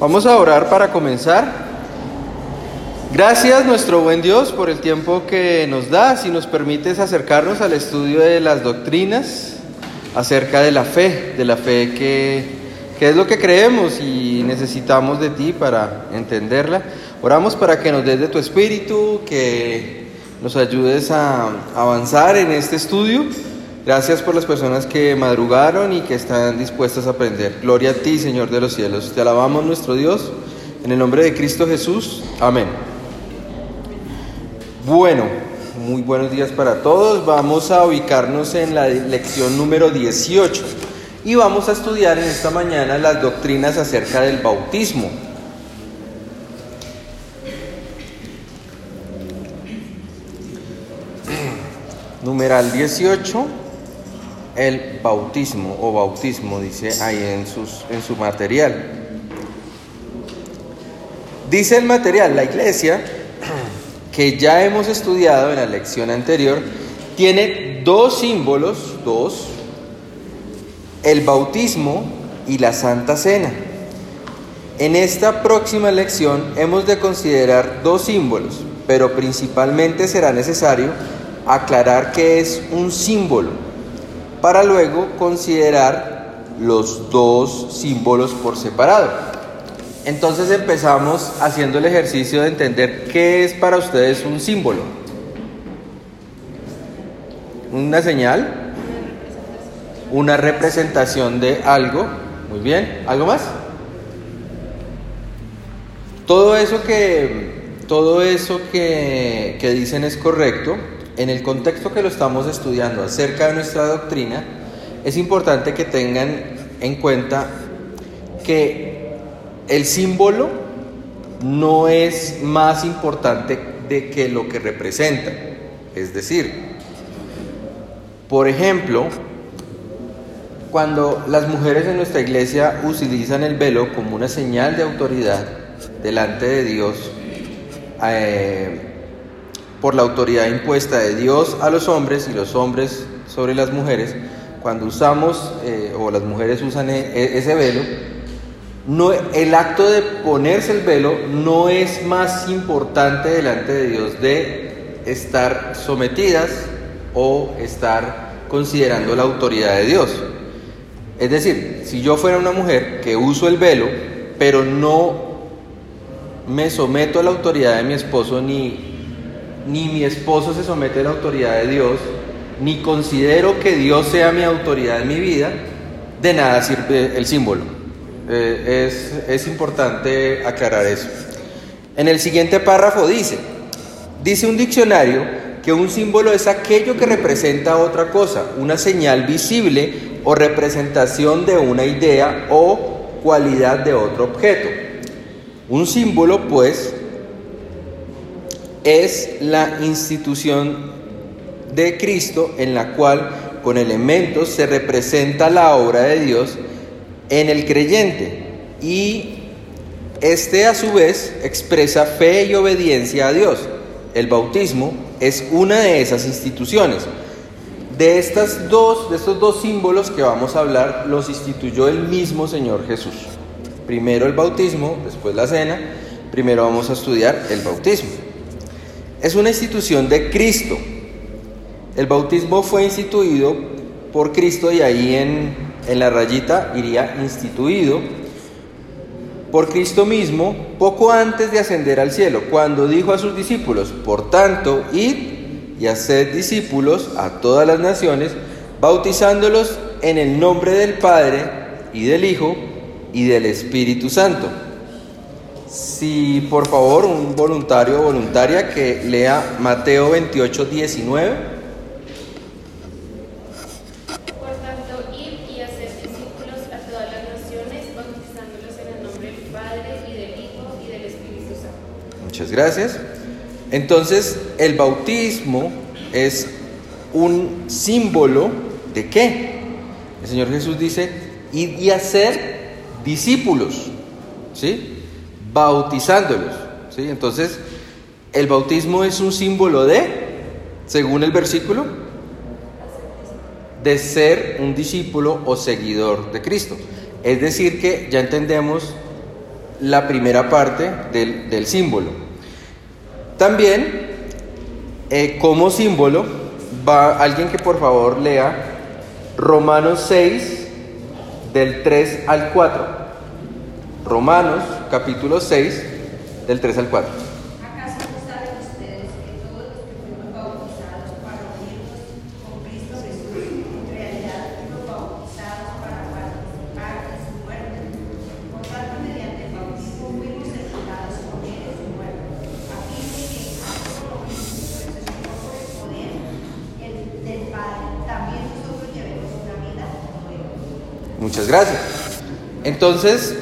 Vamos a orar para comenzar. Gracias nuestro buen Dios por el tiempo que nos das y nos permites acercarnos al estudio de las doctrinas acerca de la fe, de la fe que, que es lo que creemos y necesitamos de ti para entenderla. Oramos para que nos des de tu espíritu, que nos ayudes a avanzar en este estudio. Gracias por las personas que madrugaron y que están dispuestas a aprender. Gloria a ti, Señor de los cielos. Te alabamos, nuestro Dios, en el nombre de Cristo Jesús. Amén. Bueno, muy buenos días para todos. Vamos a ubicarnos en la lección número 18 y vamos a estudiar en esta mañana las doctrinas acerca del bautismo. Numeral 18 el bautismo o bautismo, dice ahí en, sus, en su material. Dice el material, la iglesia, que ya hemos estudiado en la lección anterior, tiene dos símbolos, dos, el bautismo y la Santa Cena. En esta próxima lección hemos de considerar dos símbolos, pero principalmente será necesario aclarar qué es un símbolo para luego considerar los dos símbolos por separado. Entonces empezamos haciendo el ejercicio de entender qué es para ustedes un símbolo. Una señal, una representación de algo. Muy bien, ¿algo más? Todo eso que, todo eso que, que dicen es correcto, en el contexto que lo estamos estudiando acerca de nuestra doctrina, es importante que tengan en cuenta que el símbolo no es más importante de que lo que representa. Es decir, por ejemplo, cuando las mujeres en nuestra iglesia utilizan el velo como una señal de autoridad delante de Dios, eh, por la autoridad impuesta de Dios a los hombres y los hombres sobre las mujeres, cuando usamos eh, o las mujeres usan e, e, ese velo, no, el acto de ponerse el velo no es más importante delante de Dios de estar sometidas o estar considerando la autoridad de Dios. Es decir, si yo fuera una mujer que uso el velo, pero no me someto a la autoridad de mi esposo ni ni mi esposo se somete a la autoridad de Dios, ni considero que Dios sea mi autoridad en mi vida, de nada sirve el símbolo. Eh, es, es importante aclarar eso. En el siguiente párrafo dice, dice un diccionario que un símbolo es aquello que representa otra cosa, una señal visible o representación de una idea o cualidad de otro objeto. Un símbolo, pues, es la institución de Cristo en la cual con elementos se representa la obra de Dios en el creyente y este a su vez expresa fe y obediencia a Dios. El bautismo es una de esas instituciones. De estas dos, de estos dos símbolos que vamos a hablar, los instituyó el mismo Señor Jesús. Primero el bautismo, después la cena. Primero vamos a estudiar el bautismo es una institución de Cristo. El bautismo fue instituido por Cristo y ahí en, en la rayita iría instituido por Cristo mismo poco antes de ascender al cielo, cuando dijo a sus discípulos, por tanto, id y haced discípulos a todas las naciones, bautizándolos en el nombre del Padre y del Hijo y del Espíritu Santo si por favor un voluntario o voluntaria que lea Mateo 28, 19. Por tanto, ir y hacer discípulos a todas las naciones, bautizándolos en el nombre del Padre y del Hijo y del Espíritu Santo. Muchas gracias. Entonces, el bautismo es un símbolo de qué? El Señor Jesús dice, ir y hacer discípulos. ¿Sí? Bautizándolos. ¿sí? Entonces, el bautismo es un símbolo de, según el versículo, de ser un discípulo o seguidor de Cristo. Es decir, que ya entendemos la primera parte del, del símbolo. También, eh, como símbolo, va alguien que por favor lea Romanos 6, del 3 al 4. Romanos capítulo 6, del 3 al 4. ¿Acaso no saben ustedes que todos los que fuimos bautizados para unirnos con Cristo Jesús, en realidad fuimos bautizados para participar de su muerte? Por tanto, mediante el bautismo fuimos sepultados con él en su muerte, a fin de que, así como Cristo resucitó por el poder el- del Padre, también nosotros llevemos una vida nueva. Muchas gracias. Entonces,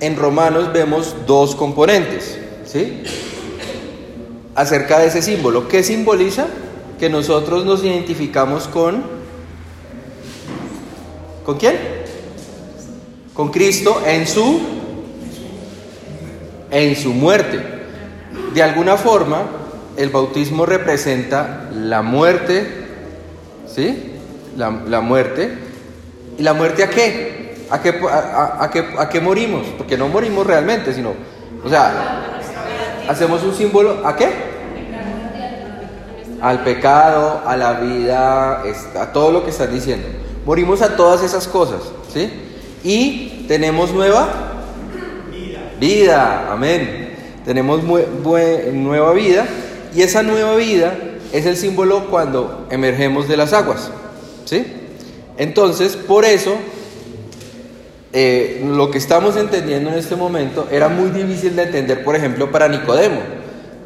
en Romanos vemos dos componentes, ¿sí? Acerca de ese símbolo. ¿Qué simboliza? Que nosotros nos identificamos con... ¿Con quién? Con Cristo en su... En su muerte. De alguna forma, el bautismo representa la muerte, ¿sí? La, la muerte. ¿Y la muerte a qué? ¿A qué, a, a- qué? ¿A qué morimos? Porque no morimos realmente, sino... O sea, hacemos un símbolo... ¿A qué? Al pecado, a la vida, a todo lo que estás diciendo. Morimos a todas esas cosas, ¿sí? Y tenemos nueva vida, amén. Tenemos nueva vida y esa nueva vida es el símbolo cuando emergemos de las aguas, ¿sí? Entonces, por eso, eh, lo que estamos entendiendo en este momento era muy difícil de entender, por ejemplo, para Nicodemo.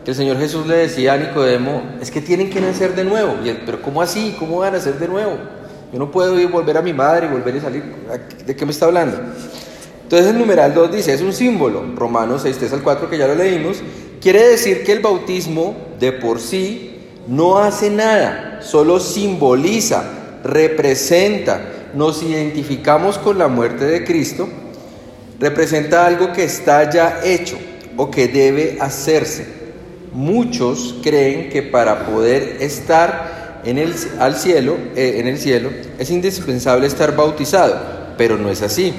Que el Señor Jesús le decía a Nicodemo, es que tienen que nacer de nuevo. Y él, pero ¿cómo así? ¿Cómo van a nacer de nuevo? Yo no puedo ir volver a mi madre y volver a salir. ¿De qué me está hablando? Entonces el numeral 2 dice, es un símbolo, Romanos 6, 3 al 4, que ya lo leímos, quiere decir que el bautismo de por sí no hace nada, solo simboliza, representa, nos identificamos con la muerte de Cristo, representa algo que está ya hecho o que debe hacerse. Muchos creen que para poder estar en el, al cielo, eh, en el cielo es indispensable estar bautizado, pero no es así.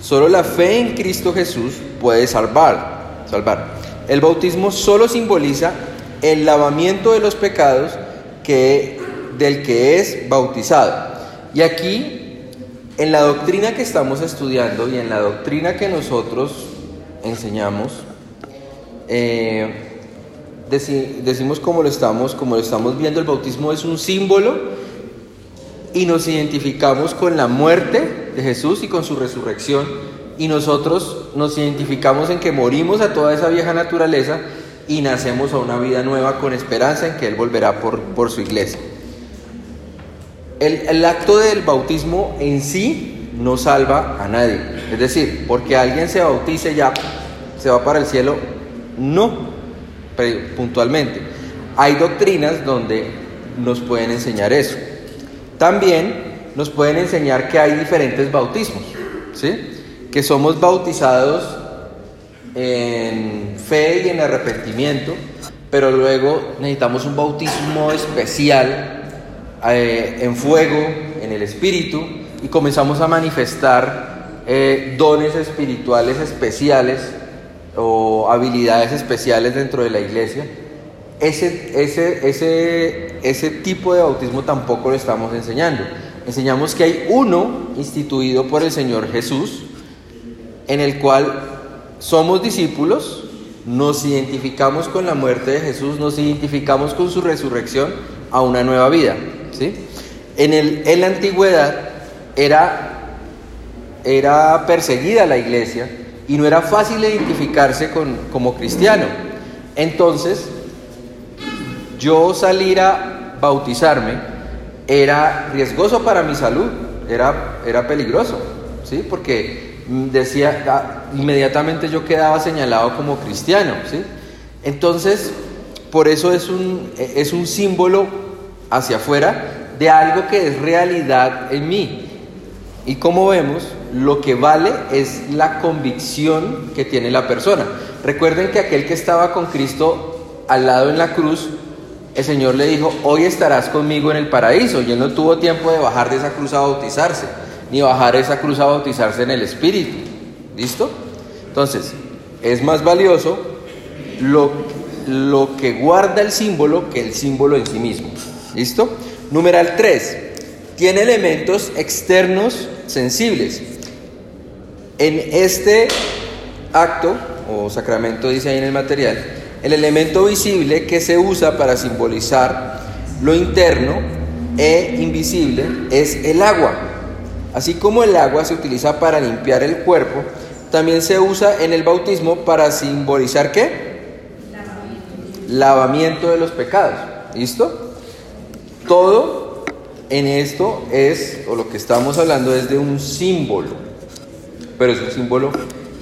Solo la fe en Cristo Jesús puede salvar, salvar. El bautismo solo simboliza el lavamiento de los pecados que, del que es bautizado. Y aquí, en la doctrina que estamos estudiando y en la doctrina que nosotros enseñamos, eh, deci- decimos como lo estamos, como lo estamos viendo, el bautismo es un símbolo y nos identificamos con la muerte de Jesús y con su resurrección y nosotros nos identificamos en que morimos a toda esa vieja naturaleza y nacemos a una vida nueva con esperanza en que Él volverá por, por su iglesia. El, acto del bautismo en sí no salva a nadie. Es decir, porque alguien se bautice ya se va para el cielo, no, puntualmente. Hay doctrinas donde nos pueden enseñar eso. También nos pueden enseñar que hay diferentes bautismos, ¿sí? Que somos bautizados en fe y en arrepentimiento, pero luego necesitamos un bautismo especial eh, en fuego, en el espíritu, y comenzamos a manifestar eh, dones espirituales especiales o habilidades especiales dentro de la iglesia. Ese, ese, ese, ese tipo de bautismo tampoco lo estamos enseñando. Enseñamos que hay uno instituido por el Señor Jesús, en el cual somos discípulos, nos identificamos con la muerte de Jesús, nos identificamos con su resurrección a una nueva vida. En, la antigüedad era, era perseguida la iglesia y no era fácil identificarse con, como cristiano. Entonces, yo salir a bautizarme era riesgoso para mi salud, era, era peligroso, ¿sí? Porque decía, ah, inmediatamente yo quedaba señalado como cristiano. Entonces, por eso es un, es un símbolo hacia afuera de algo que es realidad en mí. Y como vemos, lo que vale es la convicción que tiene la persona. Recuerden que aquel que estaba con Cristo al lado en la cruz, el Señor le dijo, hoy estarás conmigo en el paraíso. Y él no tuvo tiempo de bajar de esa cruz a bautizarse, ni bajar esa cruz a bautizarse en el Espíritu. ¿Listo? Entonces, Es más valioso lo, lo que guarda el símbolo que el símbolo en sí mismo. ¿Listo? Numeral 3. Tiene elementos externos sensibles. En este acto o sacramento, dice ahí en el material, el elemento visible que se usa para simbolizar lo interno e invisible es el agua. Así como el agua se utiliza para limpiar el cuerpo, también se usa en el bautismo para simbolizar qué? Lavamiento de los pecados. ¿Listo? Todo en esto es, o lo que estamos hablando es de un símbolo, pero es un símbolo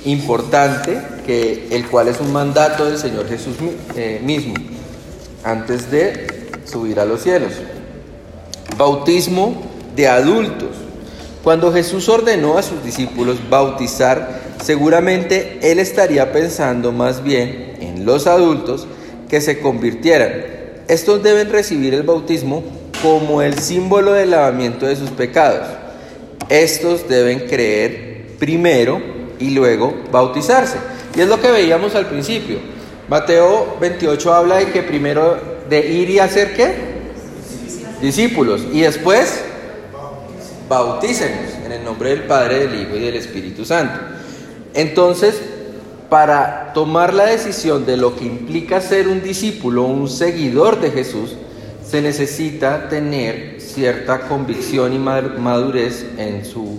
importante, que, el cual es un mandato del Señor Jesús eh, mismo, antes de subir a los cielos. Bautismo de adultos. Cuando Jesús ordenó a sus discípulos bautizar, seguramente Él estaría pensando más bien en los adultos que se convirtieran. Estos deben recibir el bautismo como el símbolo del lavamiento de sus pecados. Estos deben creer primero y luego bautizarse. Y es lo que veíamos al principio. Mateo 28 habla de que primero de ir y hacer qué? Discípulos. Y después bautícenos en el nombre del Padre, del Hijo y del Espíritu Santo. Entonces, para tomar la decisión de lo que implica ser un discípulo, un seguidor de Jesús, se necesita tener cierta convicción y madurez en su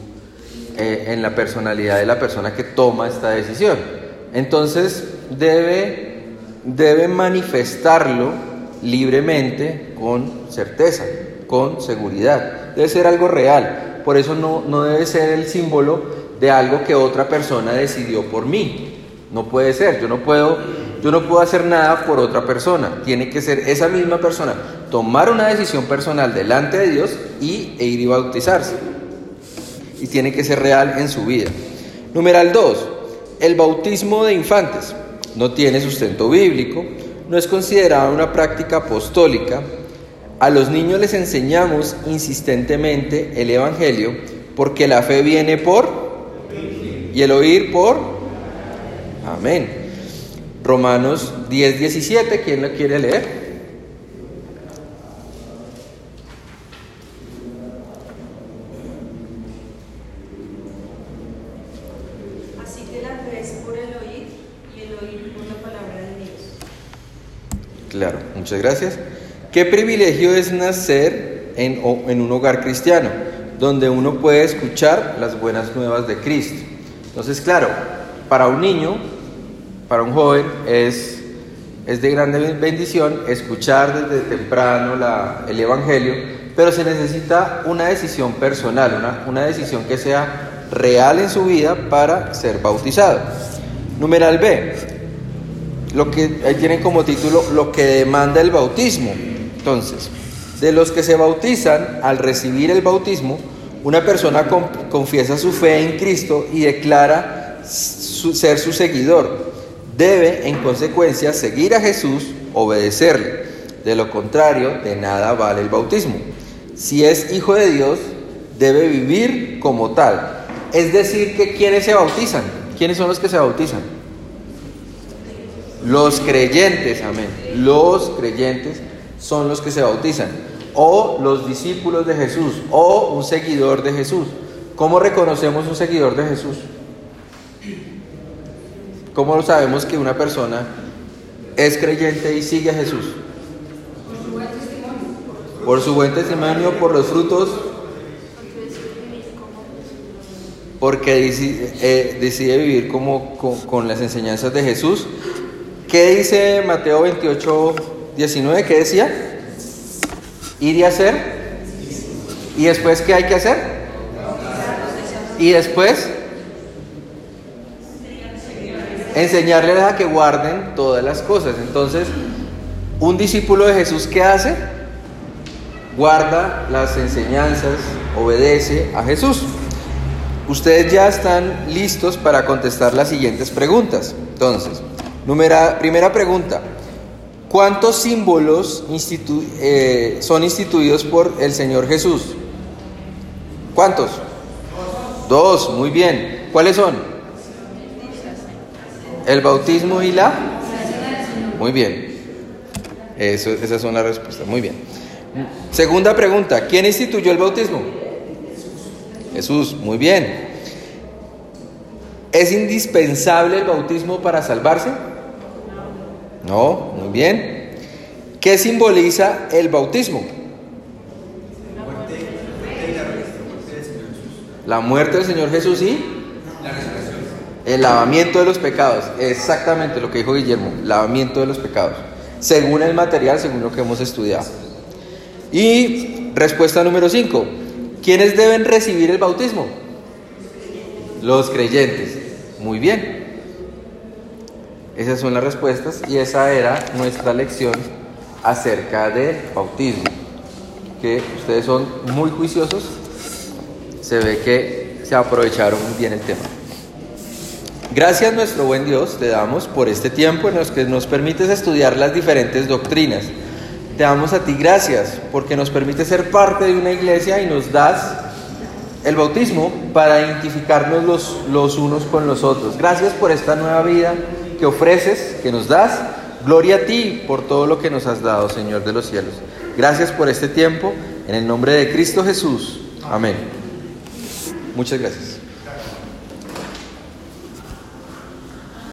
eh, en la personalidad de la persona que toma esta decisión. Entonces debe, debe manifestarlo libremente con certeza, con seguridad. Debe ser algo real. Por eso no, no debe ser el símbolo de algo que otra persona decidió por mí. No puede ser. Yo no puedo, yo no puedo hacer nada por otra persona. Tiene que ser esa misma persona tomar una decisión personal delante de Dios y, e ir y bautizarse y tiene que ser real en su vida. Numeral 2. El bautismo de infantes no tiene sustento bíblico, no es considerada una práctica apostólica. A los niños les enseñamos insistentemente el Evangelio porque la fe viene por y el oír por. Amén. Romanos 10, 17, ¿quién lo quiere leer? Claro, muchas gracias. Qué privilegio es nacer en, en, un hogar cristiano, donde uno puede escuchar las buenas nuevas de Cristo. Entonces, claro, para un niño, para un joven, es, es de grande bendición escuchar desde temprano el Evangelio, pero se necesita una decisión personal, una, una decisión que sea real en su vida para ser bautizado. Numeral B, lo que ahí tienen como título lo que demanda el bautismo. Entonces, de los que se bautizan, al recibir el bautismo, una persona confiesa su fe en Cristo y declara ser su seguidor. Debe, en consecuencia, seguir a Jesús, obedecerle. De lo contrario, de nada vale el bautismo. Si es hijo de Dios, debe vivir como tal. Es decir, que quienes se bautizan, ¿quiénes son los que se bautizan? Los creyentes, amén. Los creyentes son los que se bautizan. O los discípulos de Jesús. O un seguidor de Jesús. ¿Cómo reconocemos un seguidor de Jesús? ¿Cómo sabemos que una persona es creyente y sigue a Jesús? Por su buen testimonio, por los frutos. Porque decide, eh, decide vivir como, con, con las enseñanzas de Jesús ¿Qué dice Mateo 28, 19? ¿Qué decía? Ir y hacer. ¿Y después qué hay que hacer? Y después enseñarles a que guarden todas las cosas. Entonces, un discípulo de Jesús, ¿qué hace? Guarda las enseñanzas, obedece a Jesús. Ustedes ya están listos para contestar las siguientes preguntas. Entonces, primera pregunta. ¿Cuántos símbolos eh, son instituidos por el Señor Jesús? ¿Cuántos? Dos, muy bien. ¿Cuáles son? El bautismo y la... Muy bien. Eso, esas son las respuestas. Muy bien. Segunda pregunta. ¿Quién instituyó el bautismo? Jesús. Muy bien. ¿Es indispensable el bautismo para salvarse? No. Muy bien. ¿Qué simboliza el bautismo? La muerte del Señor Jesús y el lavamiento de los pecados. Exactamente lo que dijo Guillermo, lavamiento de los pecados. Según el material, según lo que hemos estudiado. Y respuesta número 5. ¿Quiénes deben recibir el bautismo? Los creyentes. Muy bien. Esas son las respuestas y esa era nuestra lección acerca del bautismo. Que ustedes son muy juiciosos se ve que se aprovecharon muy bien el tema. Gracias nuestro buen Dios te damos por este tiempo en el que nos permites estudiar las diferentes doctrinas. Te damos a ti gracias porque nos permite ser parte de una iglesia y nos das el bautismo para identificarnos los, los unos con los otros. Gracias por esta nueva vida que ofreces, que nos das. Gloria a ti por todo lo que nos has dado, Señor de los cielos. Gracias por este tiempo. En el nombre de Cristo Jesús. Amén. Muchas gracias.